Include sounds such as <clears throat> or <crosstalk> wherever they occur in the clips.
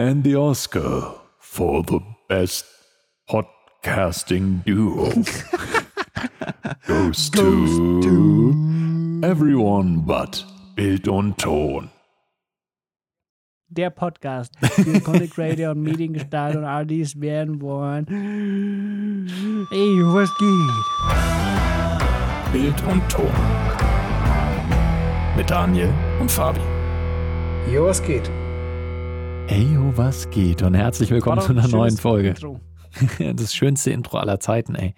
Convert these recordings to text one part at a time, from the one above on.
And the Oscar for the best podcasting duo <laughs> goes, to, everyone but Bild und Ton. Der Podcast für Content Creator und Mediengestalter und all dies werden wollen. Ey, was geht? Bild und Ton. Mit Daniel und Fabi. Jo, was geht? Eyo, was geht? Und herzlich willkommen zu ein einer neuen Folge. Intro. <laughs> Das schönste Intro aller Zeiten, ey.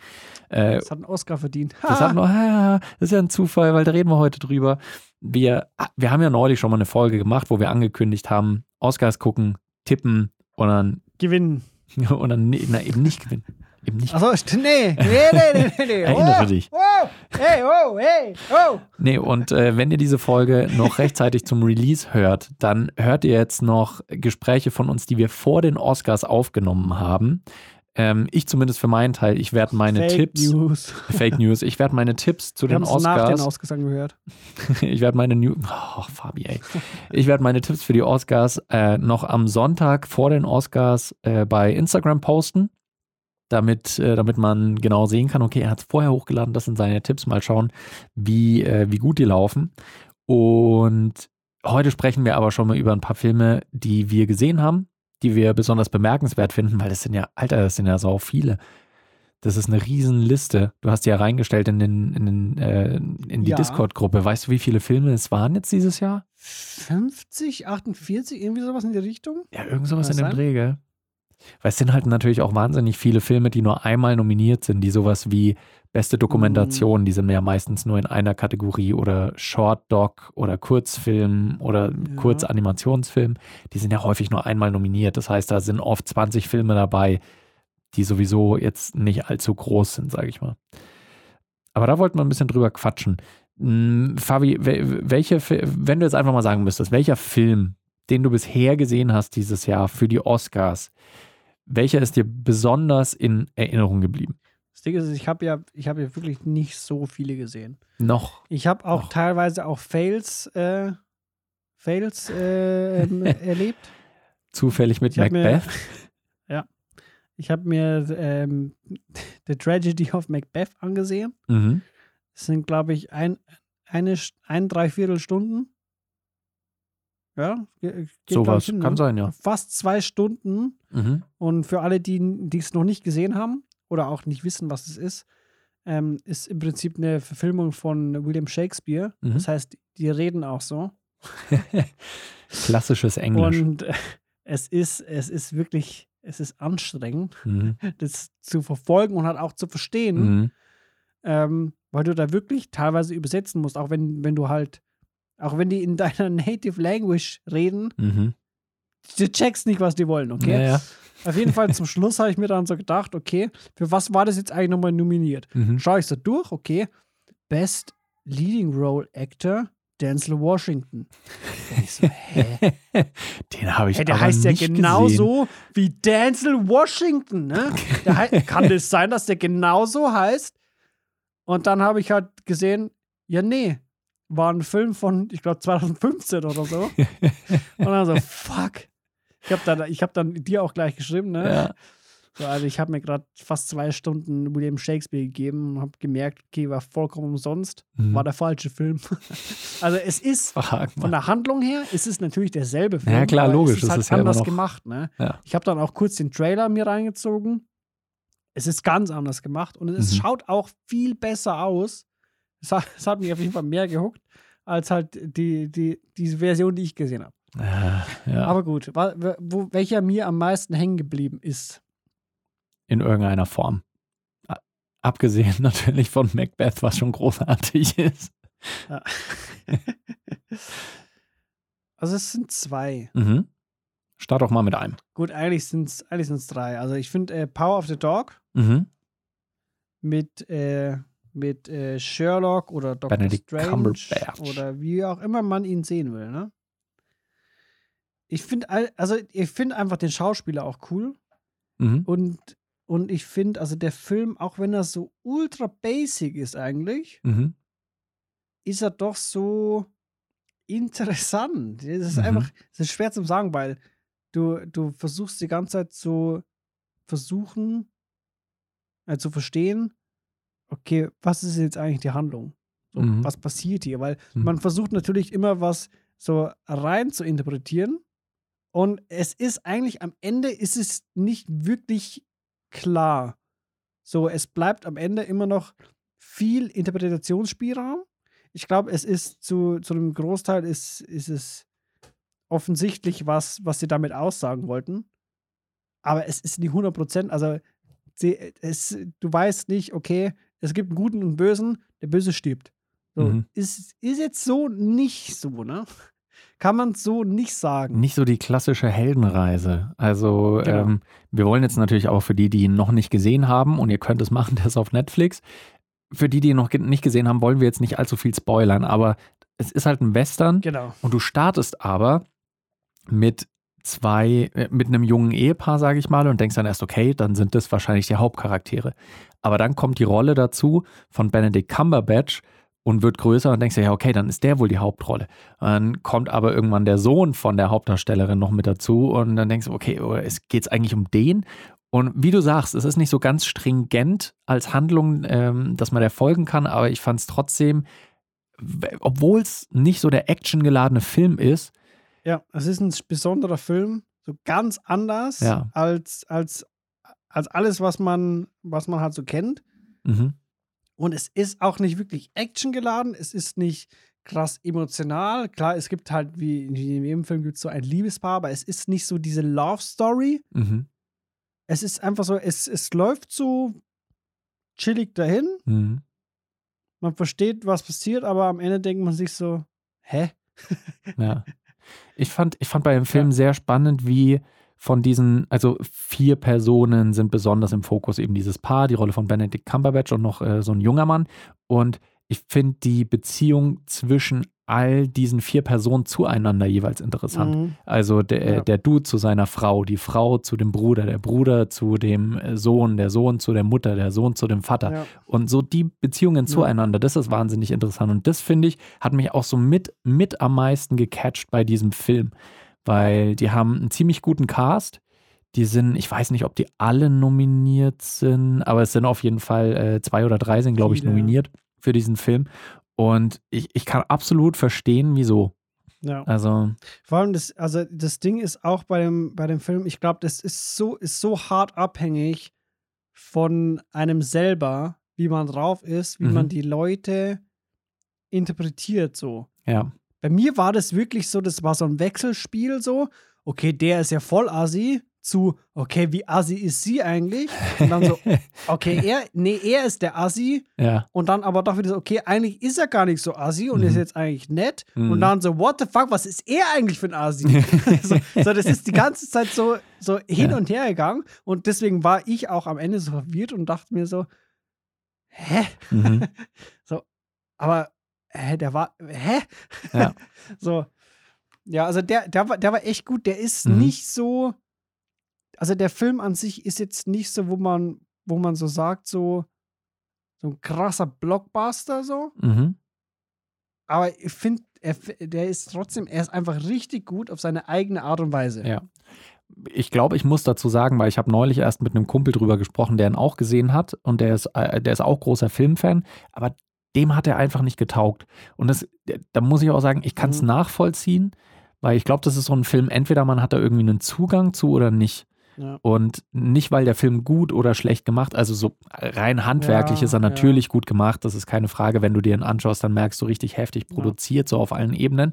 Äh, Das hat einen Oscar verdient. das, hat noch, das ist ja ein Zufall, weil da reden wir heute drüber. Wir, wir haben ja neulich schon mal eine Folge gemacht, wo wir angekündigt haben, Oscars gucken, tippen und dann, Gewinnen. <laughs> und dann na, eben nicht gewinnen. Eben nicht. Achso, nee, nee, nee, nee, nee. <laughs> Erinnere oh, dich. Oh, hey, oh, hey, oh. Nee, und äh, wenn ihr diese Folge noch rechtzeitig zum Release hört, dann hört ihr jetzt noch Gespräche von uns, die wir vor den Oscars aufgenommen haben. Ähm, ich zumindest für meinen Teil, ich werde meine Fake Tipps, News. Fake News, ich werde meine Tipps zu Wir den es nach den Oscars, Ausgesang gehört. <laughs> ich werde meine New, oh, Fabi, ey. ich werde meine Tipps für die Oscars äh, noch am Sonntag vor den Oscars äh, bei Instagram posten, damit, äh, damit man genau sehen kann, okay, er hat es vorher hochgeladen, das sind seine Tipps, mal schauen, wie, äh, wie gut die laufen. Und heute sprechen wir aber schon mal über ein paar Filme, die wir gesehen haben, die wir besonders bemerkenswert finden, weil das sind ja, Alter, das sind ja so viele. Das ist eine Riesenliste. Du hast die ja reingestellt in, den, in, den, äh, in die Ja. Discord-Gruppe. Weißt du, wie viele Filme es waren jetzt dieses Jahr? 50, 48, irgendwie sowas in die Richtung? Ja, irgend sowas in dem? Dreh, gell? Weil es sind halt natürlich auch wahnsinnig viele Filme, die nur einmal nominiert sind, die sowas wie beste Mhm. Dokumentation, die sind ja meistens nur in einer Kategorie oder Short Doc oder Kurzfilm oder Ja. Kurzanimationsfilm, die sind ja häufig nur einmal nominiert. Das heißt, da sind oft 20 Filme dabei, die sowieso jetzt nicht allzu groß sind, sage ich mal. Aber da wollten wir ein bisschen drüber quatschen. Hm, Fabi, wel- welche, wenn du jetzt einfach mal sagen müsstest, welcher Film, den du bisher gesehen hast dieses Jahr für die Oscars, welcher ist dir besonders in Erinnerung geblieben? Das Ding ist, ich habe ja, ich habe ja wirklich nicht so viele gesehen. Noch. Ich habe auch Och. teilweise auch Fails, äh, Fails äh, ähm, <laughs> erlebt. Zufällig mit Ich hab mir- Macbeth? <laughs> Ja. Ich habe mir ähm, <laughs> The Tragedy of Macbeth angesehen. Mhm. Das sind, glaube ich, ein, eine, ein Dreiviertel Stunden. Ja, ge- geht, Sowas hin, kann ne? sein, ja. Fast zwei Stunden. Mhm. Und für alle, die die es noch nicht gesehen haben oder auch nicht wissen, was es ist, ähm, ist im Prinzip eine Verfilmung von William Shakespeare. Mhm. Das heißt, die reden auch so. <laughs> Klassisches Englisch. Und äh, es ist, es ist wirklich, es ist anstrengend, Mhm. <laughs> das zu verfolgen und halt auch zu verstehen, Mhm. ähm, weil du da wirklich teilweise übersetzen musst, auch wenn, wenn du halt, auch wenn die in deiner <laughs> Native Language reden, Mhm. du checkst nicht, was die wollen, okay? Ja, ja. Auf jeden Fall zum Schluss habe ich mir dann so gedacht, okay, für was war das jetzt eigentlich nochmal nominiert? Mhm. Schaue ich so durch, okay, Best Leading Role Actor, Denzel Washington. Ich so, hä? <laughs> Den habe ich Hey, der aber heißt ja genauso wie Denzel Washington, ne? <laughs> Kann das sein, dass der genauso heißt? Und dann habe ich halt gesehen, ja, nee, war ein Film von, ich glaube, 2015 oder so. <laughs> Und dann so, fuck. Ich habe dann, ich hab dann dir auch gleich geschrieben, ne? Ja. So, also ich habe mir gerade fast zwei Stunden William Shakespeare gegeben und habe gemerkt, okay, war vollkommen umsonst. Mhm. War der falsche Film. <laughs> also es ist Frag von der Handlung her ist es natürlich derselbe Film. Ja, klar, logisch, Es ist halt ist ja anders noch- gemacht. Ne? Ja. Ich habe dann auch kurz den Trailer mir reingezogen. Es ist ganz anders gemacht und es Mhm. schaut auch viel besser aus. Es hat, es hat mich auf jeden Fall mehr gehuckt als halt die, die, diese Version, die ich gesehen habe. Ja, ja. Aber gut, wo, welcher mir am meisten hängen geblieben ist. in irgendeiner Form. Abgesehen <laughs> natürlich von Macbeth, was schon großartig <laughs> ist. Ja. <laughs> also es sind zwei. Mhm. Start doch mal mit einem. Gut, eigentlich sind es eigentlich sind's drei. Also ich finde äh, Power of the Dog Mhm. mit, äh, mit äh, Sherlock oder Dr. Benedict Strange Cumberbatch. oder wie auch immer man ihn sehen will, ne? Ich finde also ich finde einfach den Schauspieler auch cool Mhm. und und ich finde also der Film auch wenn er so ultra basic ist eigentlich, Mhm. ist er doch so interessant. Das ist Mhm. einfach das ist schwer zu sagen, weil du, du versuchst die ganze Zeit zu versuchen, äh, zu verstehen, okay, was ist jetzt eigentlich die Handlung? So, Mhm. Was passiert hier? Weil Mhm. man versucht natürlich immer was so rein zu interpretieren. Und es ist eigentlich am Ende ist es nicht wirklich klar. So, es bleibt am Ende immer noch viel Interpretationsspielraum. Ich glaube, es ist zu, zu einem Großteil ist, ist es offensichtlich, was, was sie damit aussagen wollten. Aber es ist nicht 100 Prozent. Also, sie, es, du weißt nicht, okay, es gibt einen Guten und einen Bösen, der Böse stirbt. So, Mhm. ist, ist jetzt so nicht so, ne? Kann man so nicht sagen. Nicht so die klassische Heldenreise. Also Genau. ähm, wir wollen jetzt natürlich auch für die, die ihn noch nicht gesehen haben, und ihr könnt es machen, <laughs> der ist auf Netflix. Für die, die ihn noch nicht gesehen haben, wollen wir jetzt nicht allzu viel spoilern, aber es ist halt ein Western Genau. und du startest aber mit zwei, äh, mit einem jungen Ehepaar, sage ich mal, und denkst dann erst, okay, dann sind das wahrscheinlich die Hauptcharaktere. Aber dann kommt die Rolle dazu von Benedict Cumberbatch und wird größer und denkst dir, ja, okay, dann ist der wohl die Hauptrolle. Dann kommt aber irgendwann der Sohn von der Hauptdarstellerin noch mit dazu und dann denkst du, okay, oh, es geht eigentlich um den. Und wie du sagst, es ist nicht so ganz stringent als Handlung, ähm, dass man der folgen kann, aber ich fand es trotzdem, obwohl es nicht so der actiongeladene Film ist, Ja, es ist ein besonderer Film, so ganz anders Ja. als, als, als alles, was man, was man halt so kennt. mhm. Und es ist auch nicht wirklich actiongeladen, es ist nicht krass emotional. Klar, es gibt halt, wie in jedem Film gibt es so ein Liebespaar, aber es ist nicht so diese Love Story. Mhm. Es ist einfach so, es, es läuft so chillig dahin. Mhm. Man versteht, was passiert, aber am Ende denkt man sich so, hä? Ja. <laughs> Ich fand, ich fand bei dem Film sehr spannend, wie von diesen, also vier Personen sind besonders im Fokus, eben dieses Paar, die Rolle von Benedict Cumberbatch und noch äh, so ein junger Mann. Und ich finde die Beziehung zwischen all diesen vier Personen zueinander jeweils interessant. Mhm. Also der, Ja. der Dude zu seiner Frau, die Frau zu dem Bruder, der Bruder zu dem äh, Sohn, der Sohn zu der Mutter, der Sohn zu dem Vater. Ja. Und so die Beziehungen zueinander, das ist wahnsinnig interessant. Und das finde ich, hat mich auch so mit, mit am meisten gecatcht bei diesem Film. Weil die haben einen ziemlich guten Cast. Die sind, ich weiß nicht, ob die alle nominiert sind, aber es sind auf jeden Fall äh, zwei oder drei sind, glaube ich, nominiert für diesen Film. Und ich, ich kann absolut verstehen, wieso. ja. Also, Vor allem das, also das Ding ist auch bei dem, bei dem Film, ich glaube, das ist so, ist so hart abhängig von einem selber, wie man drauf ist, wie Mhm. man die Leute interpretiert so. ja. Bei mir war das wirklich so, das war so ein Wechselspiel so, okay, der ist ja voll assi, zu, okay, wie assi ist sie eigentlich? Und dann so, <laughs> okay, er, nee, er ist der Assi Ja. und dann aber doch wieder so, okay, eigentlich ist er gar nicht so assi und Mhm. ist jetzt eigentlich nett. Mhm. Und dann so, what the fuck, was ist er eigentlich für ein Assi? <laughs> so, so, das ist die ganze Zeit so, so hin Ja. und her gegangen und deswegen war ich auch am Ende so verwirrt und dachte mir so, hä? Mhm. <laughs> Aber, hä, der war, hä? Ja. so. Ja, also der, der, war, der war echt gut. Der ist Mhm. nicht so, also der Film an sich ist jetzt nicht so, wo man, wo man so sagt, so, so ein krasser Blockbuster so. Mhm. Aber ich finde, er, der ist trotzdem, er ist einfach richtig gut auf seine eigene Art und Weise. Ja. Ich glaube, ich muss dazu sagen, weil ich habe neulich erst mit einem Kumpel drüber gesprochen, der ihn auch gesehen hat und der ist, äh, der ist auch großer Filmfan, aber dem hat er einfach nicht getaugt. Und das, da muss ich auch sagen, ich kann es Mhm. nachvollziehen, weil ich glaube, das ist so ein Film, entweder man hat da irgendwie einen Zugang zu oder nicht. Ja. Und nicht, weil der Film gut oder schlecht gemacht, also so rein handwerklich Ja, ist er natürlich gut gemacht, das ist keine Frage. Wenn du dir ihn anschaust, dann merkst du richtig heftig produziert, so auf allen Ebenen.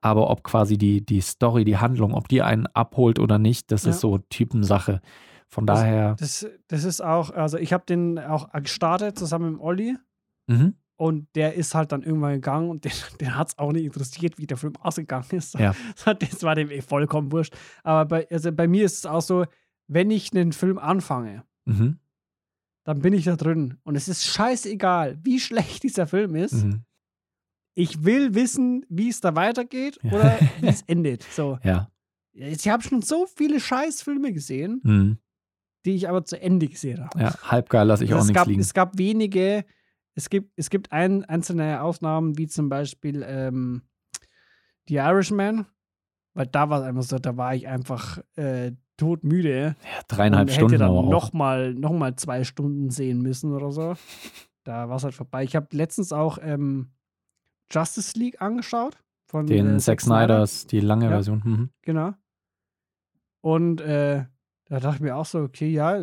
Aber ob quasi die, die Story, die Handlung, ob die einen abholt oder nicht, das ist so Typensache. Von Das- daher, Das, das ist auch, also ich habe den auch gestartet zusammen mit Olli. mhm, Und der ist halt dann irgendwann gegangen und den, den hat es auch nicht interessiert, wie der Film ausgegangen ist. Ja. <laughs> Das war dem eh vollkommen wurscht. Aber bei, also bei mir ist es auch so, wenn ich einen Film anfange, mhm, dann bin ich da drin. Und es ist scheißegal, wie schlecht dieser Film ist. mhm, Ich will wissen, wie es da weitergeht Ja. oder <laughs> wie es endet. So. ja, Ich habe schon so viele Scheißfilme gesehen, mhm, die ich aber zu Ende gesehen habe. ja, halb geil lasse ich Also auch nichts gab, liegen. es gab wenige, es gibt, es gibt ein, einzelne Ausnahmen, wie zum Beispiel ähm, The Irishman, Weil da war es einfach so, da war ich einfach äh, todmüde. Ja, dreieinhalb und Stunden hätte dann nochmal noch mal zwei Stunden sehen müssen oder so. Da war es halt vorbei. Ich habe letztens auch ähm, Justice League angeschaut. Von, Den äh, Zack Snyders, die lange Ja. Version. Mhm. Genau. Und äh, da dachte ich mir auch so, okay, ja,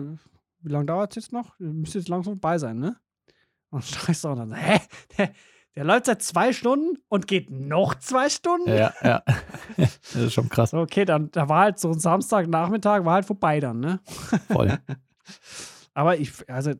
wie lange dauert es jetzt noch? Müsste jetzt langsam vorbei sein, ne? Und <laughs> scheiße auch dann, so, hä? Der, läuft seit zwei Stunden und geht noch zwei Stunden? Ja, ja. <laughs> das ist schon krass. Okay, dann da war halt so ein Samstagnachmittag, war halt vorbei dann, ne? Voll. <laughs> Aber ich, also,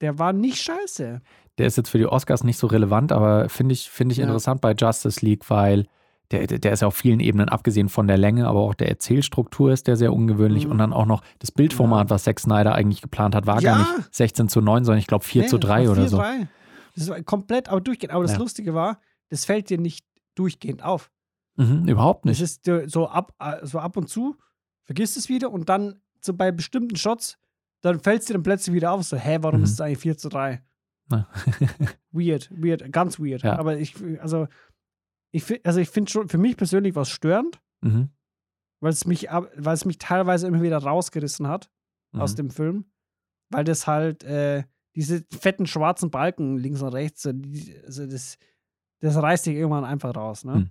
der war nicht scheiße. Der ist jetzt für die Oscars nicht so relevant, aber finde ich, finde ich Ja. interessant bei Justice League, weil der, der ist ja auf vielen Ebenen, abgesehen von der Länge, aber auch der Erzählstruktur ist der sehr ungewöhnlich Mhm. und dann auch noch das Bildformat, was Zack Snyder eigentlich geplant hat, war gar Ja. nicht 16 zu 9, sondern ich glaube 4 Nee, zu 3 das war oder 4 so. 3. Das war komplett aber durchgehend. Aber das Ja. Lustige war, das fällt dir nicht durchgehend auf. Mhm, überhaupt Das nicht. ist äh, so ab, äh, so ab und zu, vergisst es wieder und dann so bei bestimmten Shots, dann fällt es dir dann plötzlich wieder auf, so, hä, warum Mhm. ist es eigentlich 4 zu 3? Na. <laughs> weird, weird, ganz weird. Ja. Aber ich, also, ich, also ich finde schon, für mich persönlich was störend, mhm. weil es mich, weil es mich teilweise immer wieder rausgerissen hat aus Mhm. dem Film, weil das halt äh, diese fetten schwarzen Balken links und rechts, so, die, also das, das reißt dich irgendwann einfach raus, ne? Mhm.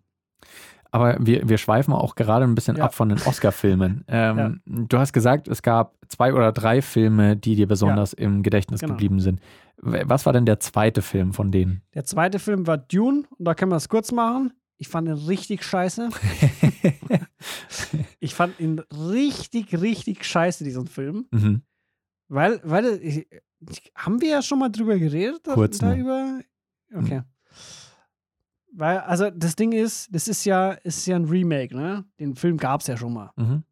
Aber wir, wir schweifen auch gerade ein bisschen Ja. ab von den Oscar-Filmen. <laughs> Ähm, Du hast gesagt, es gab zwei oder drei Filme, die dir besonders im Gedächtnis Genau. geblieben sind. Was war denn der zweite Film von denen? Der zweite Film war Dune und da können wir es kurz machen. Ich fand ihn richtig scheiße. <laughs> Ich fand ihn richtig, richtig scheiße, diesen Film. mhm. Weil, weil, ich, haben wir ja schon mal drüber geredet? Kurz darüber? Okay. Weil, also das Ding ist, das ist ja, ist ja ein Remake, ne? Den Film gab es ja schon mal. Mhm.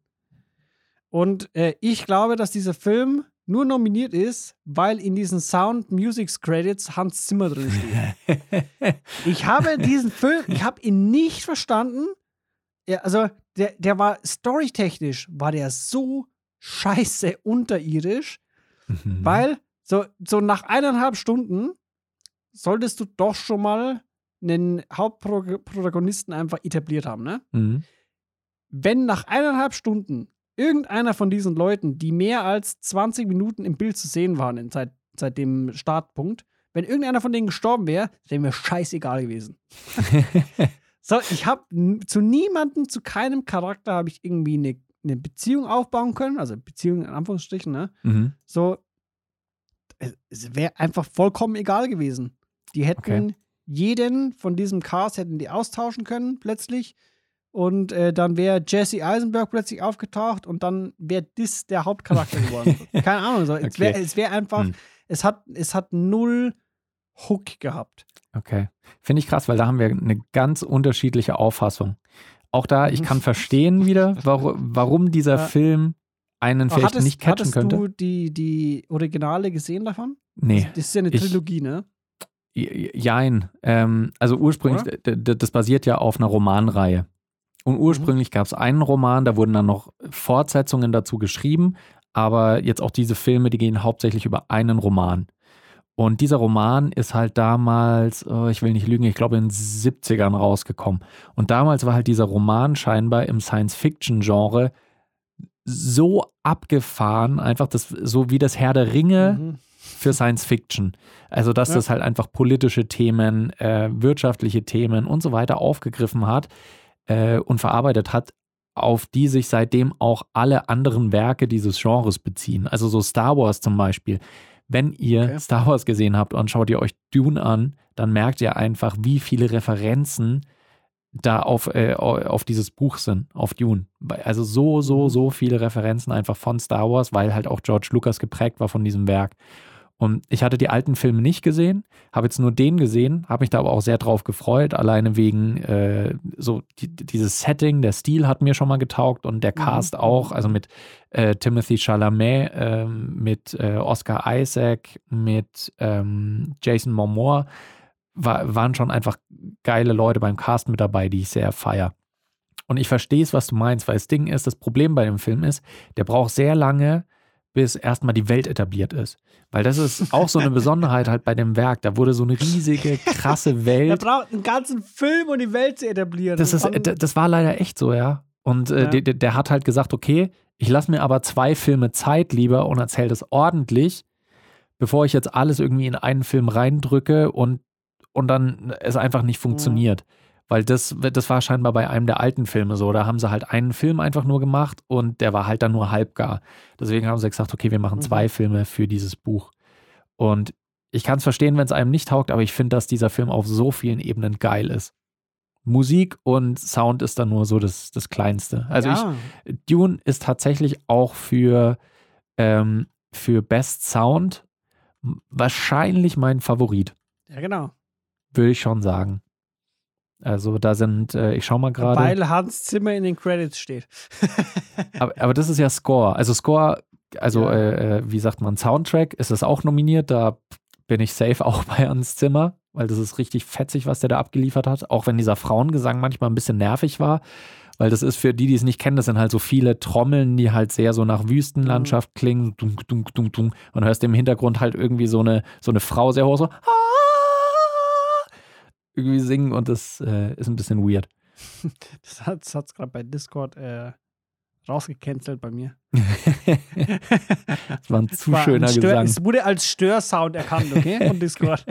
Und äh, ich glaube, dass dieser Film nur nominiert ist, weil in diesen Sound Music Credits Hans Zimmer drin steht. <laughs> Ich habe diesen Film, ich habe ihn nicht verstanden. Ja, also, der, der war storytechnisch, war der so scheiße unterirdisch, Mhm. weil so, so nach eineinhalb Stunden solltest du doch schon mal einen Hauptprotagonisten einfach etabliert haben, ne? Mhm. Wenn nach eineinhalb Stunden irgendeiner von diesen Leuten, die mehr als 20 Minuten im Bild zu sehen waren in, seit, seit dem Startpunkt, wenn irgendeiner von denen gestorben wäre, wäre mir scheißegal gewesen. <laughs> So, ich habe zu niemandem, zu keinem Charakter habe ich irgendwie eine, eine Beziehung aufbauen können, also Beziehung in Anführungsstrichen, ne? Mhm. So, es- wäre einfach vollkommen egal gewesen. Die hätten Okay. jeden von diesem Cast hätten die austauschen können plötzlich und äh, dann wäre Jesse Eisenberg plötzlich aufgetaucht und dann wäre das der Hauptcharakter geworden. Keine Ahnung, so. es wäre wär einfach, Hm. es, hat, es hat null Hook gehabt. Okay. Finde ich krass, weil da haben wir eine ganz unterschiedliche Auffassung. Auch da, ich Mhm. kann verstehen wieder, warum, warum dieser Ja. Film einen vielleicht hattest nicht catchen hattest könnte. du die, die Originale gesehen davon? nee. Das ist ja eine ich- Trilogie, ne? Jein. Ähm, also ursprünglich, das basiert ja auf einer Romanreihe. Und ursprünglich gab es einen Roman, da wurden dann noch Fortsetzungen dazu geschrieben, aber jetzt auch diese Filme, die gehen hauptsächlich über einen Roman. Und dieser Roman ist halt damals, oh, ich will nicht lügen, ich glaube in den 70ern rausgekommen. Und damals war halt dieser Roman scheinbar im Science-Fiction-Genre so abgefahren, einfach das, so wie das Herr der Ringe Mhm. für Science Fiction. Also, dass Ja. das halt einfach politische Themen, äh, wirtschaftliche Themen und so weiter aufgegriffen hat äh, und verarbeitet hat, auf die sich seitdem auch alle anderen Werke dieses Genres beziehen. Also so Star Wars zum Beispiel. Wenn ihr Okay. Star Wars gesehen habt und schaut ihr euch Dune an, dann merkt ihr einfach, wie viele Referenzen da auf, äh, auf dieses Buch sind, auf Dune. Also so, so, Mhm. so viele Referenzen einfach von Star Wars, weil halt auch George Lucas geprägt war von diesem Werk. Und ich hatte die alten Filme nicht gesehen, habe jetzt nur den gesehen, habe mich da aber auch sehr drauf gefreut, alleine wegen äh, so die, dieses Setting, der Stil hat mir schon mal getaugt und der Mhm. Cast auch, also mit äh, Timothy Chalamet, ähm, mit äh, Oscar Isaac, mit ähm, Jason Momoa, war, waren schon einfach geile Leute beim Cast mit dabei, die ich sehr feier. Und ich verstehe es, was du meinst, weil das Ding ist, das Problem bei dem Film ist, der braucht sehr lange, bis erstmal die Welt etabliert ist. Weil das ist auch so eine Besonderheit halt bei dem Werk. Da wurde so eine riesige, krasse Er Welt. <laughs> braucht einen ganzen Film, um die Welt zu etablieren. Das, ist, das war leider echt so, ja. Und äh, Ja. der, der- der hat halt gesagt, okay, ich lasse mir aber zwei Filme Zeit lieber und erzähle das ordentlich, bevor ich jetzt alles irgendwie in einen Film reindrücke und, und dann es einfach nicht funktioniert. Weil das, das war scheinbar bei einem der alten Filme so. Da haben sie halt einen Film einfach nur gemacht und der war halt dann nur halbgar. Deswegen haben sie gesagt, okay, wir machen Mhm. zwei Filme für dieses Buch. Und ich kann es verstehen, wenn es einem nicht taugt, aber ich finde, dass dieser Film auf so vielen Ebenen geil ist. Musik und Sound ist dann nur so das, das Kleinste. Also ja. ich, Dune ist tatsächlich auch für, ähm, für Best Sound wahrscheinlich mein Favorit, ja, genau. Würde ich schon sagen. Also da sind, äh, ich schau mal gerade. Weil Hans Zimmer in den Credits steht. <laughs> Aber, aber das ist ja Score. Also Score, also Ja. äh, äh, wie sagt man, Soundtrack ist es auch nominiert. Da bin ich safe auch bei Hans Zimmer, weil das ist richtig fetzig, was der da abgeliefert hat. Auch wenn dieser Frauengesang manchmal ein bisschen nervig war. Weil das ist für die, die es nicht kennen, das sind halt so viele Trommeln, die halt sehr so nach Wüstenlandschaft klingen. Dunk, dunk, dunk, dunk. Und hörst im Hintergrund halt irgendwie so eine, so eine Frau sehr hoch so irgendwie singen und das äh, ist ein bisschen weird. <laughs> Das hat es gerade bei Discord äh, rausgecancelt bei mir. <laughs> Das war ein zu War ein schöner Stör, Gesang. Es wurde als Störsound erkannt, okay? Von <laughs> Discord.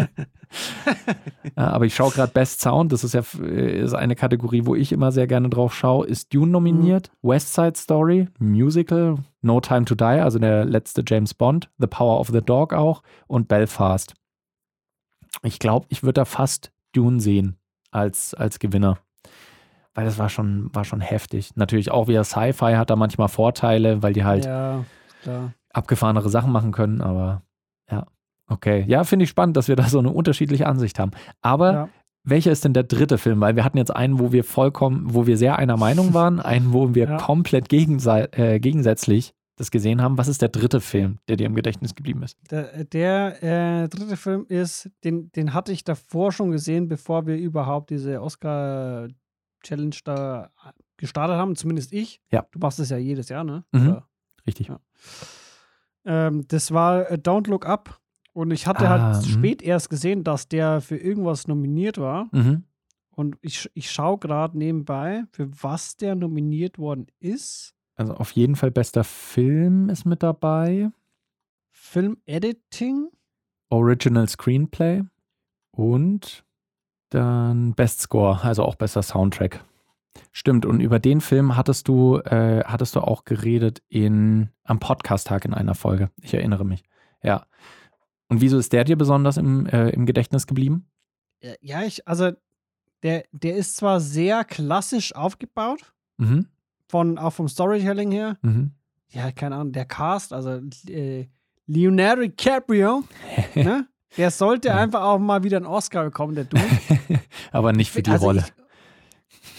Ja, aber ich schaue gerade Best Sound, das ist ja äh, ist eine Kategorie, wo ich immer sehr gerne drauf schaue. Ist Dune nominiert? West Side Story, Musical, No Time to Die, also der letzte James Bond, The Power of the Dog auch und Belfast. Ich glaube, ich würde da fast Dune sehen als, als Gewinner. Weil das war schon, war schon heftig. Natürlich auch wieder Sci-Fi hat da manchmal Vorteile, weil die halt ja, abgefahrenere Sachen machen können, aber ja. Okay. Ja, finde ich spannend, dass wir da so eine unterschiedliche Ansicht haben. Aber Ja. welcher ist denn der dritte Film? Weil wir hatten jetzt einen, wo wir vollkommen, wo wir sehr einer Meinung <laughs> waren, einen, wo wir Ja. komplett äh, gegensätzlich das gesehen haben. Was ist der dritte Film, der dir im Gedächtnis geblieben ist? Der, der äh, dritte Film ist, den, den hatte ich davor schon gesehen, bevor wir überhaupt diese Oscar-Challenge da gestartet haben, zumindest ich. Ja. Du machst es ja jedes Jahr, ne? Mhm. Oder? Richtig. Ja. Ähm, das war äh, Don't Look Up. Und ich hatte Ah, halt spät erst gesehen, dass der für irgendwas nominiert war. Mhm. Und ich, ich schaue gerade nebenbei, für was der nominiert worden ist. Also auf jeden Fall bester Film ist mit dabei. Film Editing. Original Screenplay und dann Best Score, also auch bester Soundtrack. Stimmt, und über den Film hattest du, äh, hattest du auch geredet in, am Podcast-Tag in einer Folge. Ich erinnere mich. Ja. Und wieso ist der dir besonders im, äh, im Gedächtnis geblieben? Ja, Ja, ich, also der, der ist zwar sehr klassisch aufgebaut, Mhm. Von, auch vom Storytelling her. Mhm. Ja, keine Ahnung, der Cast, also äh, Leonardo DiCaprio, <laughs> ne? Der sollte Ja. einfach auch mal wieder einen Oscar bekommen, der Dude. <laughs> Aber nicht für die Also Rolle.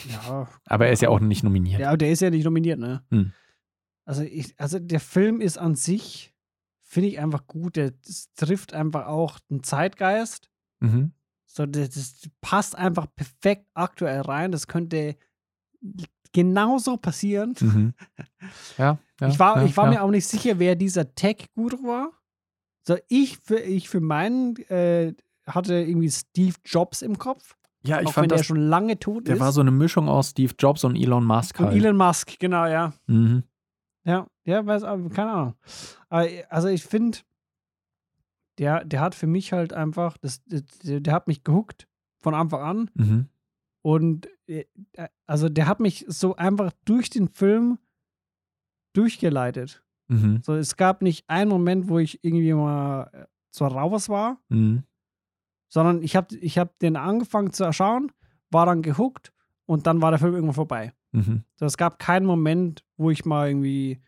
Ich, ja, Aber er ist ja auch nicht nominiert. ja, aber der ist ja nicht nominiert, ne? Hm. Also, ich, also der Film ist an sich, finde ich einfach gut. Der trifft einfach auch den Zeitgeist. Mhm. So, das, das passt einfach perfekt aktuell rein. Das könnte genauso passieren. Mhm. <laughs> Ja, ja, ich war, ja, ich war mir auch nicht sicher, wer dieser Tech-Guru war. So, ich für, ich für meinen äh, hatte irgendwie Steve Jobs im Kopf. Ja, ich auch wenn fand der das, schon lange tot der ist. war so eine Mischung aus Steve Jobs und Elon Musk Und halt. Elon Musk, genau, ja. Mhm. Ja, ja, weiß, aber keine Ahnung. Aber, also ich finde, der, der hat für mich halt einfach, das, der, der hat mich gehuckt von Anfang an. Mhm. Und äh, also der hat mich so einfach durch den Film durchgeleitet. Mhm. So, es gab nicht einen Moment, wo ich irgendwie mal äh, so raus war, Mhm. sondern ich habe ich hab den angefangen zu schauen, war dann gehuckt und dann war der Film irgendwann vorbei. Mhm. So, es gab keinen Moment, wo ich mal irgendwie,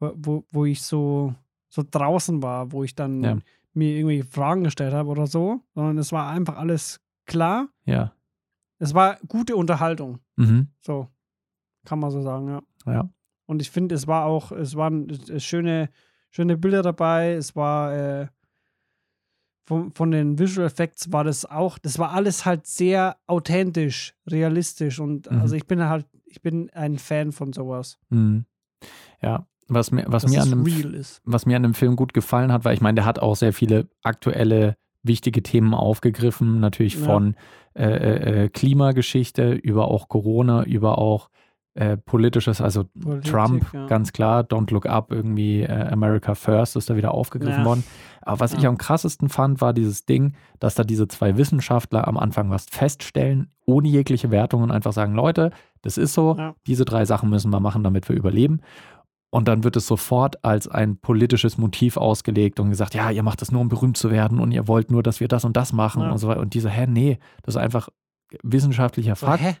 wo- wo, wo ich so, so draußen war, wo ich dann Ja. mir irgendwelche Fragen gestellt habe oder so, sondern es war einfach alles klar. Ja. Es war gute Unterhaltung. Mhm. So, kann man so sagen, ja. Ja. Und ich finde, es war auch, es waren äh, schöne, schöne Bilder dabei. Es war äh, von, von den Visual Effects war das auch, das war alles halt sehr authentisch, realistisch. Und Mhm. also ich bin halt, ich bin ein Fan von sowas. Mhm. Ja. Was mir, was dass mir an dem was mir an dem Film gut gefallen hat, weil ich meine, der hat auch sehr viele aktuelle, wichtige Themen aufgegriffen, natürlich Ja. von äh, äh, äh, Klimageschichte über auch Corona, über auch äh, politisches, also Politik, Trump, ja. ganz klar, Don't Look Up, irgendwie äh, America First ist da wieder aufgegriffen Ja. worden. Aber was ich am krassesten fand, war dieses Ding, dass da diese zwei Wissenschaftler am Anfang was feststellen, ohne jegliche Wertung und einfach sagen, Leute, das ist so, diese drei Sachen müssen wir machen, damit wir überleben. Und dann wird es sofort als ein politisches Motiv ausgelegt und gesagt, ja, ihr macht das nur, um berühmt zu werden und ihr wollt nur, dass wir das und das machen Ja. und so weiter. Und diese, hä, nee, das ist einfach wissenschaftlicher Fakt. hä?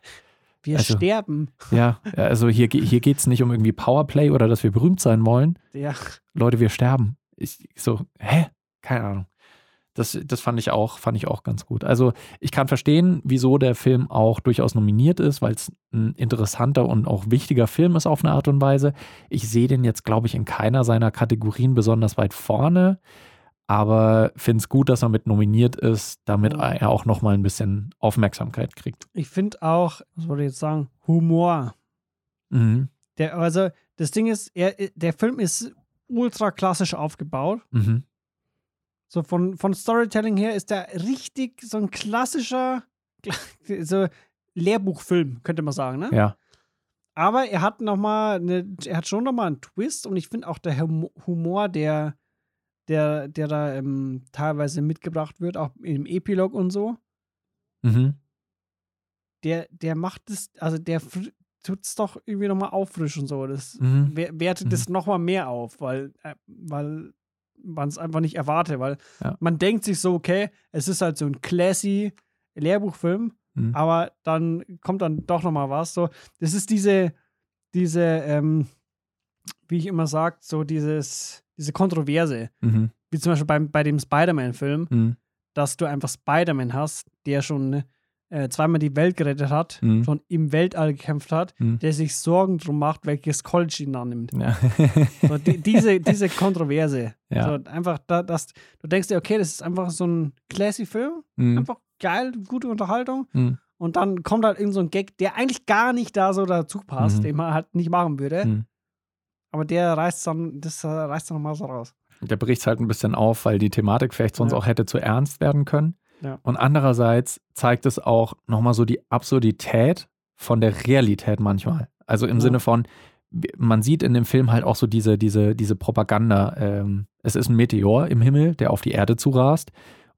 Wir Also- sterben. Ja, <laughs> also hier, hier geht es nicht um irgendwie Powerplay oder dass wir berühmt sein wollen. Ja. Leute, wir sterben. Ich so, hä? Keine Ahnung. Das, das fand ich auch, fand ich auch ganz gut. Also ich kann verstehen, wieso der Film auch durchaus nominiert ist, weil es ein interessanter und auch wichtiger Film ist auf eine Art und Weise. Ich sehe den jetzt, glaube ich, in keiner seiner Kategorien besonders weit vorne, aber finde es gut, dass er mit nominiert ist, damit er auch nochmal ein bisschen Aufmerksamkeit kriegt. Ich finde auch, was wollte ich jetzt sagen, Humor. Mhm. Der, also, das Ding ist, er, der Film ist ultra klassisch aufgebaut. Mhm. So von, von Storytelling her ist der richtig so ein klassischer so Lehrbuchfilm, könnte man sagen, ne? Ja. Aber er hat noch mal eine, er hat schon noch mal einen Twist und ich finde auch der Hum- Humor, der, der, der da ähm, teilweise mitgebracht wird, auch im Epilog und so, Mhm. der, der macht es, also der tut es doch irgendwie noch mal auffrischen so. Das Mhm. wer- wertet es noch mal mehr auf, weil, äh, weil man es einfach nicht erwartet, weil Ja. man denkt sich so, okay, es ist halt so ein classy Lehrbuchfilm, Mhm. aber dann kommt dann doch noch mal was. So, das ist diese, diese, ähm, wie ich immer sage, so dieses, diese Kontroverse, Mhm. wie zum Beispiel beim, bei dem Spider-Man-Film, Mhm. dass du einfach Spider-Man hast, der schon äh, zweimal die Welt gerettet hat, Mhm. schon im Weltall gekämpft hat, Mhm. der sich Sorgen drum macht, welches College ihn annimmt. Ja. So, die, diese, diese Kontroverse. <laughs> Ja. So, einfach, da, dass du denkst dir, okay, das ist einfach so ein classy Film, Mhm. einfach geil, gute Unterhaltung. Mhm. Und dann kommt halt irgend so ein Gag, der eigentlich gar nicht da so dazu passt, Mhm. den man halt nicht machen würde. Mhm. Aber der reißt dann, das äh, reißt dann nochmal so raus. Der bricht halt ein bisschen auf, weil die Thematik vielleicht sonst Ja. auch hätte zu ernst werden können. Ja. Und andererseits zeigt es auch nochmal so die Absurdität von der Realität manchmal. Also im Ja. Sinne von, man sieht in dem Film halt auch so diese, diese, diese Propaganda. Ähm, es ist ein Meteor im Himmel, der auf die Erde zurast.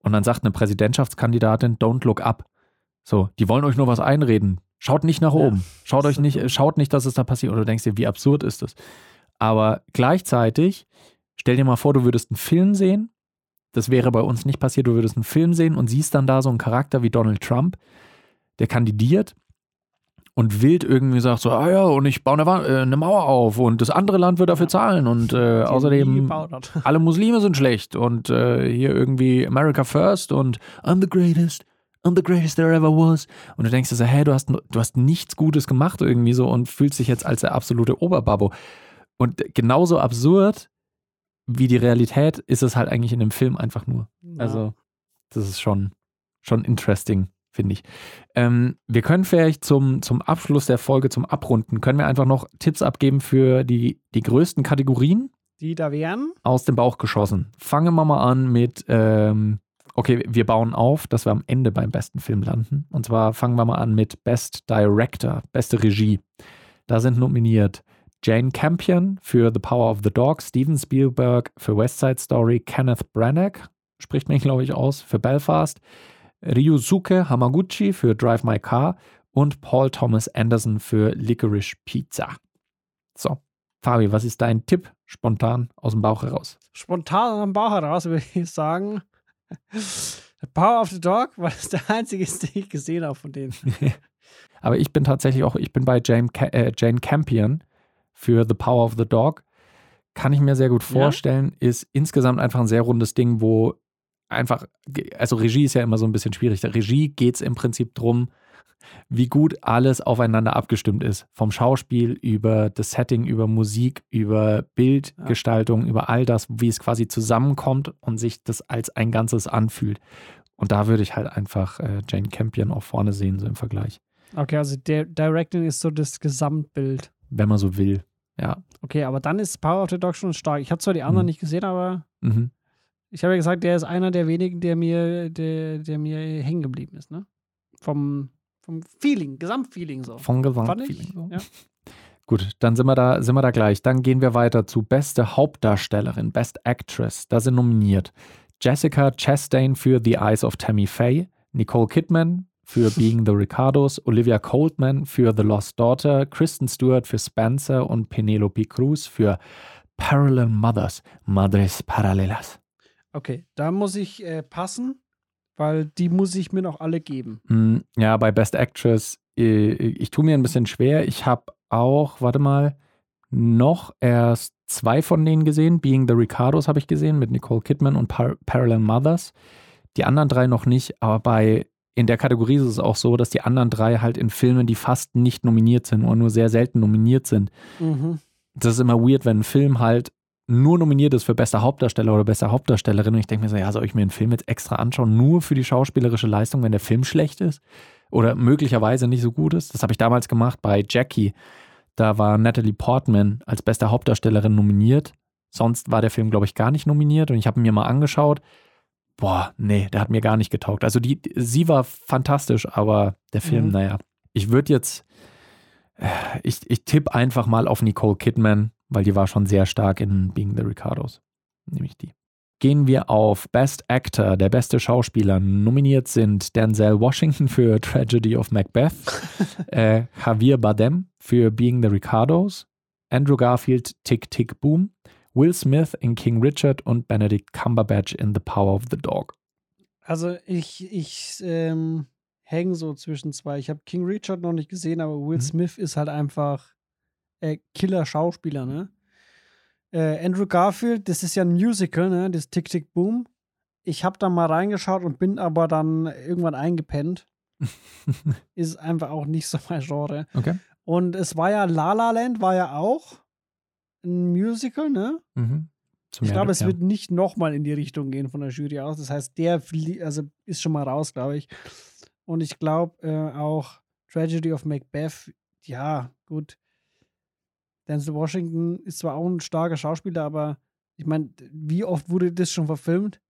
Und dann sagt eine Präsidentschaftskandidatin, don't look up. So, die wollen euch nur was einreden. Schaut nicht nach Ja. oben. Schaut Das euch nicht, schaut nicht, dass es da passiert. Oder du denkst dir, wie absurd ist das? Aber gleichzeitig, stell dir mal vor, du würdest einen Film sehen. Das wäre bei uns nicht passiert. Du würdest einen Film sehen und siehst dann da so einen Charakter wie Donald Trump, der kandidiert und wild irgendwie sagt so, ah ja, und ich baue eine, äh, eine Mauer auf und das andere Land wird dafür zahlen und äh, außerdem <laughs> alle Muslime sind schlecht und äh, hier irgendwie America first und I'm the greatest, I'm the greatest there ever was. Und du denkst dir so, hey, du hast, du hast nichts Gutes gemacht irgendwie so und fühlst dich jetzt als der absolute Oberbabbo. Und genauso absurd wie die Realität ist es halt eigentlich in dem Film einfach nur. Also, das ist schon, schon interesting, finde ich. Ähm, wir können vielleicht zum, zum Abschluss der Folge, zum Abrunden, können wir einfach noch Tipps abgeben für die, die größten Kategorien die da wären. aus dem Bauch geschossen. Fangen wir mal an mit, ähm, okay, wir bauen auf, dass wir am Ende beim besten Film landen. Und zwar fangen wir mal an mit Best Director, beste Regie. Da sind nominiert Jane Campion für The Power of the Dog, Steven Spielberg für West Side Story, Kenneth Branagh, spricht man, glaube ich, aus, für Belfast, Ryusuke Hamaguchi für Drive My Car und Paul Thomas Anderson für Licorice Pizza. So, Fabi, was ist dein Tipp spontan aus dem Bauch heraus? Spontan aus dem Bauch heraus würde ich sagen, The Power of the Dog, weil es der einzige ist, den ich gesehen habe von denen. <laughs> Aber ich bin tatsächlich auch, ich bin bei Jane, äh, Jane Campion für The Power of the Dog. Kann ich mir sehr gut Ja? vorstellen. Ist insgesamt einfach ein sehr rundes Ding, wo einfach, also Regie ist ja immer so ein bisschen schwierig. Der Regie geht es im Prinzip drum, wie gut alles aufeinander abgestimmt ist. Vom Schauspiel über das Setting, über Musik, über Bildgestaltung, über all das, wie es quasi zusammenkommt und sich das als ein Ganzes anfühlt. Und da würde ich halt einfach äh, Jane Campion auch vorne sehen, so im Vergleich. Okay, also der Directing ist so das Gesamtbild. wenn man so will. Ja. Okay, aber dann ist Power of the Dog schon stark. Ich habe zwar die anderen Mhm. nicht gesehen, aber Mhm. ich habe ja gesagt, der ist einer der wenigen, der mir, der, der mir hängen geblieben ist, ne? Vom, vom Feeling, Gesamtfeeling so. Ich, Gesamtfeeling. So. ja. Gut, dann sind wir da, sind wir da gleich. Dann gehen wir weiter zu beste Hauptdarstellerin, Best Actress. Da sind nominiert Jessica Chastain für The Eyes of Tammy Faye, Nicole Kidman für Being the Ricardos, Olivia Coltman für The Lost Daughter, Kristen Stewart für Spencer und Penelope Cruz für Parallel Mothers, Madres Paralelas. Okay, da muss ich äh, passen, weil die muss ich mir noch alle geben. Mm, Ja, bei Best Actress, äh, ich tue mir ein bisschen schwer. Ich habe auch, warte mal, noch erst zwei von denen gesehen. Being the Ricardos habe ich gesehen mit Nicole Kidman und Par Parallel Mothers. Die anderen drei noch nicht, aber bei in der Kategorie ist es auch so, dass die anderen drei halt in Filmen, die fast nicht nominiert sind oder nur sehr selten nominiert sind. Mhm. Das ist immer weird, wenn ein Film halt nur nominiert ist für bester Hauptdarsteller oder bester Hauptdarstellerin und ich denke mir so, ja, soll ich mir einen Film jetzt extra anschauen, nur für die schauspielerische Leistung, wenn der Film schlecht ist oder möglicherweise nicht so gut ist? Das habe ich damals gemacht bei Jackie. Da war Natalie Portman als beste Hauptdarstellerin nominiert. Sonst war der Film, glaube ich, gar nicht nominiert und ich habe ihn mir mal angeschaut. Boah, nee, der hat mir gar nicht getaugt. Also die, sie war fantastisch, aber der Film, Mhm. naja. Ich würde jetzt, äh, ich, ich tippe einfach mal auf Nicole Kidman, weil die war schon sehr stark in Being the Ricardos. Nehme ich die. Gehen wir auf Best Actor, der beste Schauspieler. Nominiert sind Denzel Washington für <laughs> Tragedy of Macbeth, <laughs> äh, Javier Bardem für Being the Ricardos, Andrew Garfield Tick Tick Boom, Will Smith in King Richard und Benedict Cumberbatch in The Power of the Dog. Also ich, ich ähm, hänge so zwischen zwei. Ich habe King Richard noch nicht gesehen, aber Will Mhm. Smith ist halt einfach äh, Killer-Schauspieler, ne? Äh, Andrew Garfield, das ist ja ein Musical, ne? Das Tick Tick Boom. Ich habe da mal reingeschaut und bin aber dann irgendwann eingepennt. <laughs> ist einfach auch nicht so mein Genre. Okay. Und es war ja La La Land, war ja auch ein Musical, ne? Mhm. Zum Ich glaube, es ja. wird nicht nochmal in die Richtung gehen von der Jury aus. Das heißt, der also ist schon mal raus, glaube ich. Und ich glaube äh, auch Tragedy of Macbeth, ja, gut. Denzel Washington ist zwar auch ein starker Schauspieler, aber ich meine, wie oft wurde das schon verfilmt?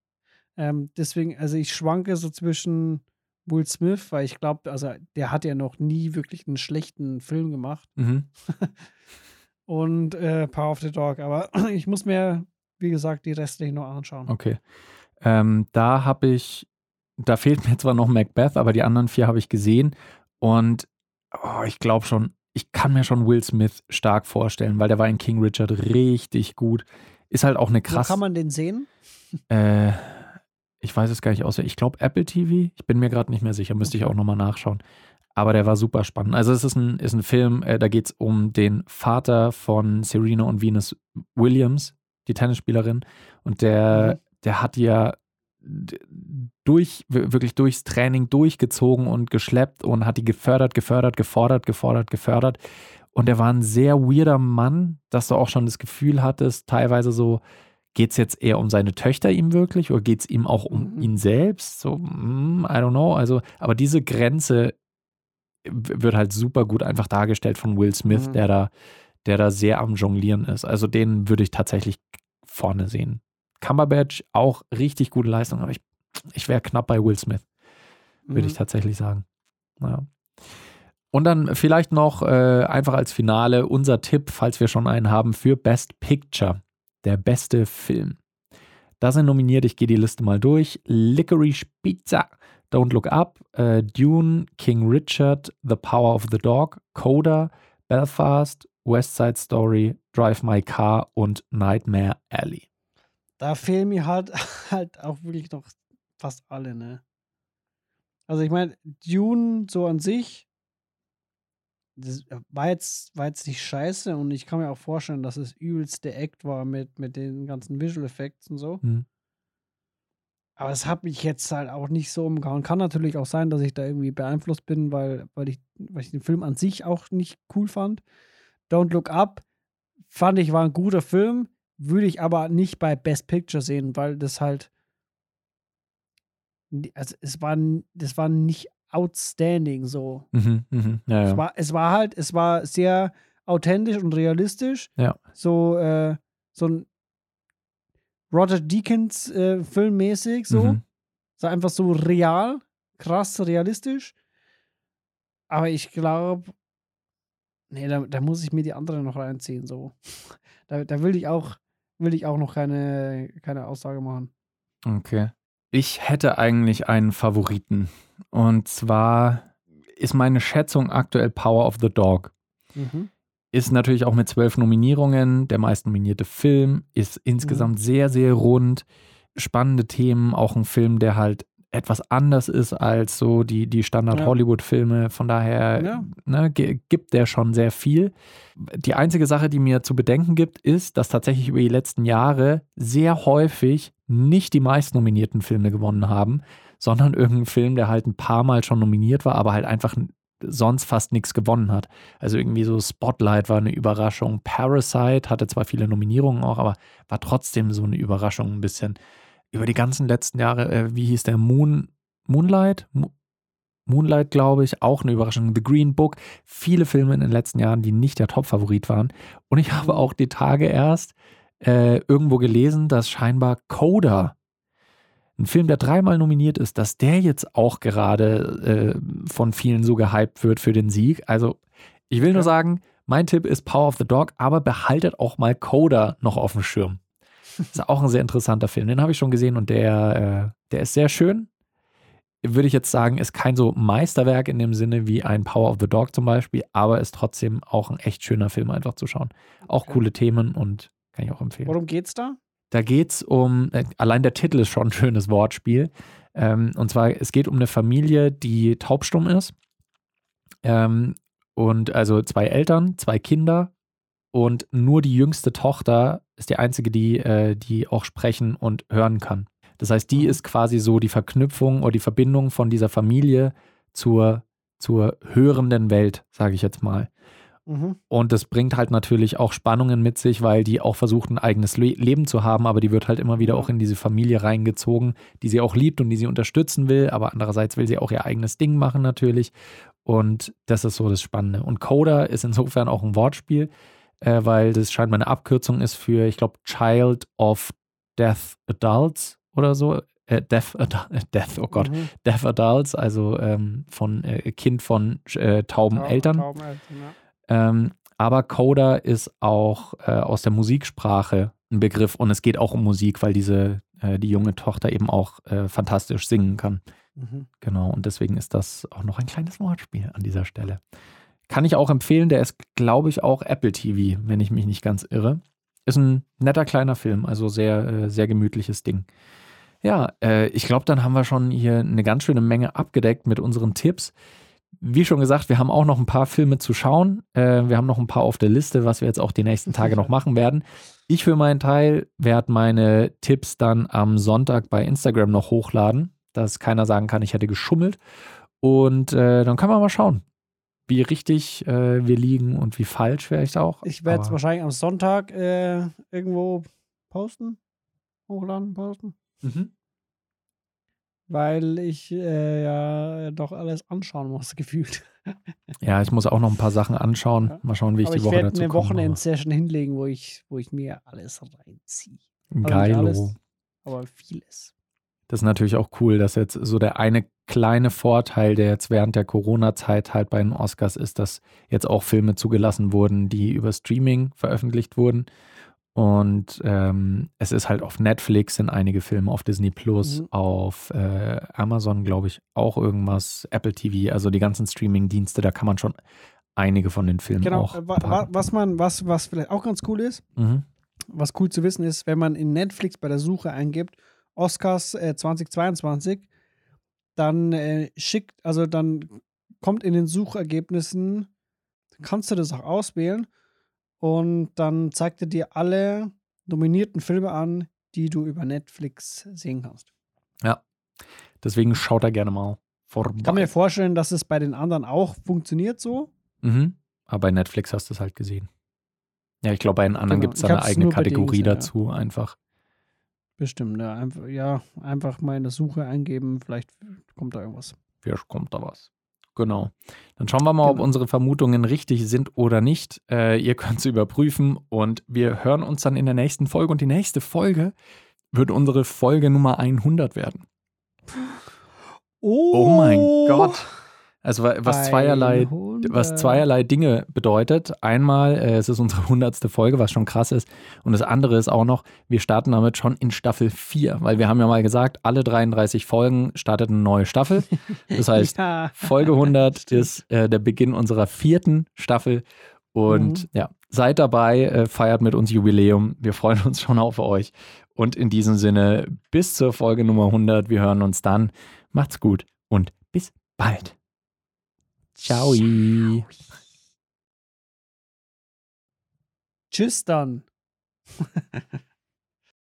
Ähm, deswegen, also ich schwanke so zwischen Will Smith, weil ich glaube, also der hat ja noch nie wirklich einen schlechten Film gemacht Mhm. <laughs> und äh, Power of the Dog. Aber <clears throat> ich muss mir, wie gesagt, die restlichen noch anschauen. Okay. Ähm, da habe ich, da fehlt mir zwar noch Macbeth, aber die anderen vier habe ich gesehen. Und oh, ich glaube schon, ich kann mir schon Will Smith stark vorstellen, weil der war in King Richard richtig gut. Ist halt auch eine Wo krass. kann man den sehen? <laughs> Äh, ich weiß es gar nicht auswendig. Ich glaube Apple TV. Ich bin mir gerade nicht mehr sicher. Müsste ich auch nochmal nachschauen. Aber der war super spannend. Also es ist ein, ist ein Film, äh, da geht es um den Vater von Serena und Venus Williams, die Tennisspielerin. Und der, der hat ja durch, wirklich durchs Training durchgezogen und geschleppt und hat die gefördert, gefördert, gefordert, gefordert, gefördert. Und er war ein sehr weirder Mann, dass du auch schon das Gefühl hattest, teilweise so, geht es jetzt eher um seine Töchter ihm wirklich oder geht es ihm auch um Mhm. ihn selbst? So, mm, I don't know. Also, aber diese Grenze wird halt super gut einfach dargestellt von Will Smith, Mhm. der da, der da sehr am Jonglieren ist. Also den würde ich tatsächlich vorne sehen. Cumberbatch auch richtig gute Leistung, aber ich, ich wäre knapp bei Will Smith, würde ich Mhm. tatsächlich sagen. Ja. Und dann vielleicht noch äh, einfach als Finale unser Tipp, falls wir schon einen haben, für Best Picture, der beste Film. Da sind nominiert, ich gehe die Liste mal durch. Licorice Pizza, Don't Look Up, äh, Dune, King Richard, The Power of the Dog, Coda, Belfast, West Side Story, Drive My Car und Nightmare Alley. Da fehlen mir halt, <laughs> halt auch wirklich noch fast alle, ne? Also ich meine, Dune so an sich, das war jetzt, war jetzt nicht scheiße und ich kann mir auch vorstellen, dass es übelste Act war mit, mit den ganzen Visual Effects und so. Hm. Aber es hat mich jetzt halt auch nicht so umgehauen. Kann natürlich auch sein, dass ich da irgendwie beeinflusst bin, weil, weil, ich, weil ich den Film an sich auch nicht cool fand. Don't Look Up fand ich war ein guter Film, würde ich aber nicht bei Best Picture sehen, weil das halt also es war das war nicht outstanding so. Mhm, mhm, ja, Es ja. war es war halt es war sehr authentisch und realistisch. Ja. So äh, so ein Roger Deakins äh, filmmäßig so. Mhm. So einfach so real, krass realistisch. Aber ich glaube, Nee, da, da muss ich mir die andere noch reinziehen, so. <laughs> Da, da will ich auch, will ich auch noch keine, keine Aussage machen. Okay. Ich hätte eigentlich einen Favoriten. Und zwar ist meine Schätzung aktuell Power of the Dog. Mhm. Ist natürlich auch mit zwölf Nominierungen der meist nominierte Film, ist insgesamt sehr, sehr rund. Spannende Themen, auch ein Film, der halt etwas anders ist als so die, die. Standard-Hollywood-Filme. Von daher Ja. ne, gibt der schon sehr viel. Die einzige Sache, die mir zu bedenken gibt, ist, dass tatsächlich über die letzten Jahre sehr häufig nicht die meist nominierten Filme gewonnen haben, sondern irgendein Film, der halt ein paar Mal schon nominiert war, aber halt einfach sonst fast nichts gewonnen hat. Also irgendwie so Spotlight war eine Überraschung. Parasite hatte zwar viele Nominierungen auch, aber war trotzdem so eine Überraschung ein bisschen. Über die ganzen letzten Jahre, äh, wie hieß der Moon, Moonlight? Mo Moonlight, glaube ich, auch eine Überraschung. The Green Book, viele Filme in den letzten Jahren, die nicht der Top-Favorit waren. Und ich <laughs> habe auch die Tage erst äh, irgendwo gelesen, dass scheinbar Coda, ein Film, der dreimal nominiert ist, dass der jetzt auch gerade äh, von vielen so gehypt wird für den Sieg. Also, ich will nur Ja. sagen, mein Tipp ist Power of the Dog, aber behaltet auch mal Coda noch auf dem Schirm. Ist auch ein sehr interessanter Film. Den habe ich schon gesehen und der, äh, der ist sehr schön. Würde ich jetzt sagen, ist kein so Meisterwerk in dem Sinne wie ein Power of the Dog zum Beispiel, aber ist trotzdem auch ein echt schöner Film einfach zu schauen. Auch Okay. coole Themen und kann ich auch empfehlen. Worum geht's da? Da geht es um, äh, allein der Titel ist schon ein schönes Wortspiel. Ähm, und zwar, es geht um eine Familie, die taubstumm ist. Ähm, und also zwei Eltern, zwei Kinder und nur die jüngste Tochter ist die einzige, die, äh, die auch sprechen und hören kann. Das heißt, die Mhm. ist quasi so die Verknüpfung oder die Verbindung von dieser Familie zur, zur hörenden Welt, sage ich jetzt mal. Mhm. Und das bringt halt natürlich auch Spannungen mit sich, weil die auch versucht, ein eigenes Le Leben zu haben, aber die wird halt immer wieder auch in diese Familie reingezogen, die sie auch liebt und die sie unterstützen will, aber andererseits will sie auch ihr eigenes Ding machen natürlich. Und das ist so das Spannende. Und Coda ist insofern auch ein Wortspiel, äh, weil das scheinbar eine Abkürzung ist für, ich glaube, Child of Deaf Adults oder so. Äh, Deaf, Adu- äh, Deaf, oh Gott, Mhm. Deaf Adults, also ähm, von äh, Kind von äh, tauben Tau- Eltern. Tauben Eltern, ja. Ähm, aber Coda ist auch äh, aus der Musiksprache ein Begriff und es geht auch um Musik, weil diese, äh, die junge Tochter eben auch äh, fantastisch singen kann. Mhm. Genau, und deswegen ist das auch noch ein kleines Wortspiel an dieser Stelle. Kann ich auch empfehlen, der ist, glaube ich, auch Apple TV, wenn ich mich nicht ganz irre. Ist ein netter kleiner Film, also sehr, äh, sehr gemütliches Ding. Ja, äh, ich glaube, dann haben wir schon hier eine ganz schöne Menge abgedeckt mit unseren Tipps. Wie schon gesagt, wir haben auch noch ein paar Filme zu schauen. Äh, wir haben noch ein paar auf der Liste, was wir jetzt auch die nächsten Tage noch machen werden. Ich für meinen Teil werde meine Tipps dann am Sonntag bei Instagram noch hochladen, dass keiner sagen kann, ich hätte geschummelt. Und äh, dann können wir mal schauen, wie richtig äh, wir liegen und wie falsch vielleicht auch. Ich werde es wahrscheinlich am Sonntag äh, irgendwo posten. Hochladen, posten. Mhm. Weil ich äh, ja doch alles anschauen muss, <laughs> gefühlt. Ja, ich muss auch noch ein paar Sachen anschauen. Ja. Mal schauen, wie ich Aber die ich Woche werde dazu eine komme. Wochenend-Session hinlegen, wo ich, wo ich mir alles reinziehe. Also Geilo. alles, aber vieles. Das ist natürlich auch cool, dass jetzt so der eine kleine Vorteil, der jetzt während der Corona-Zeit halt bei den Oscars ist, dass jetzt auch Filme zugelassen wurden, die über Streaming veröffentlicht wurden. Und ähm, es ist halt auf Netflix sind einige Filme, auf Disney Plus, Mhm. auf äh, Amazon, glaube ich, auch irgendwas, Apple TV, also die ganzen Streaming-Dienste, da kann man schon einige von den Filmen Genau, auch. packen. was man, was, was vielleicht auch ganz cool ist, Mhm. was cool zu wissen ist, wenn man in Netflix bei der Suche eingibt, Oscars äh, 2022, dann äh, schickt, also dann kommt in den Suchergebnissen, kannst du das auch auswählen und dann zeigt er dir alle nominierten Filme an, die du über Netflix sehen kannst. Deswegen schaut da gerne mal vorbei. Ich kann mir vorstellen, dass es bei den anderen auch funktioniert so. Mhm. Aber bei Netflix hast du es halt gesehen. Ja, ich glaube, bei den anderen Genau. gibt es eine eigene Kategorie gesehen, ja. dazu, einfach. Bestimmt, ja. Einfach, ja, einfach mal in der Suche eingeben, vielleicht kommt da irgendwas. Vielleicht kommt da was. Genau. Dann schauen wir mal, ob Genau. unsere Vermutungen richtig sind oder nicht. Äh, ihr könnt es überprüfen und wir hören uns dann in der nächsten Folge. Und die nächste Folge wird unsere Folge Nummer 100 werden. Oh, Oh mein Gott. Also wa- was zweierlei, 100. was zweierlei Dinge bedeutet. Einmal, äh, es ist unsere <laughs> hundertste Folge, was schon krass ist. Und das andere ist auch noch, wir starten damit schon in Staffel 4, weil wir haben ja mal gesagt, alle 33 Folgen startet eine neue Staffel. Das <laughs> heißt, Ja. Folge 100 <laughs> ist äh, der Beginn unserer vierten Staffel. Und Mhm. ja, seid dabei, äh, feiert mit uns Jubiläum. Wir freuen uns schon auf euch. Und in diesem Sinne, bis zur Folge Nummer 100. Wir hören uns dann. Macht's gut und bis bald. Ciao. Tschüss dann. <laughs>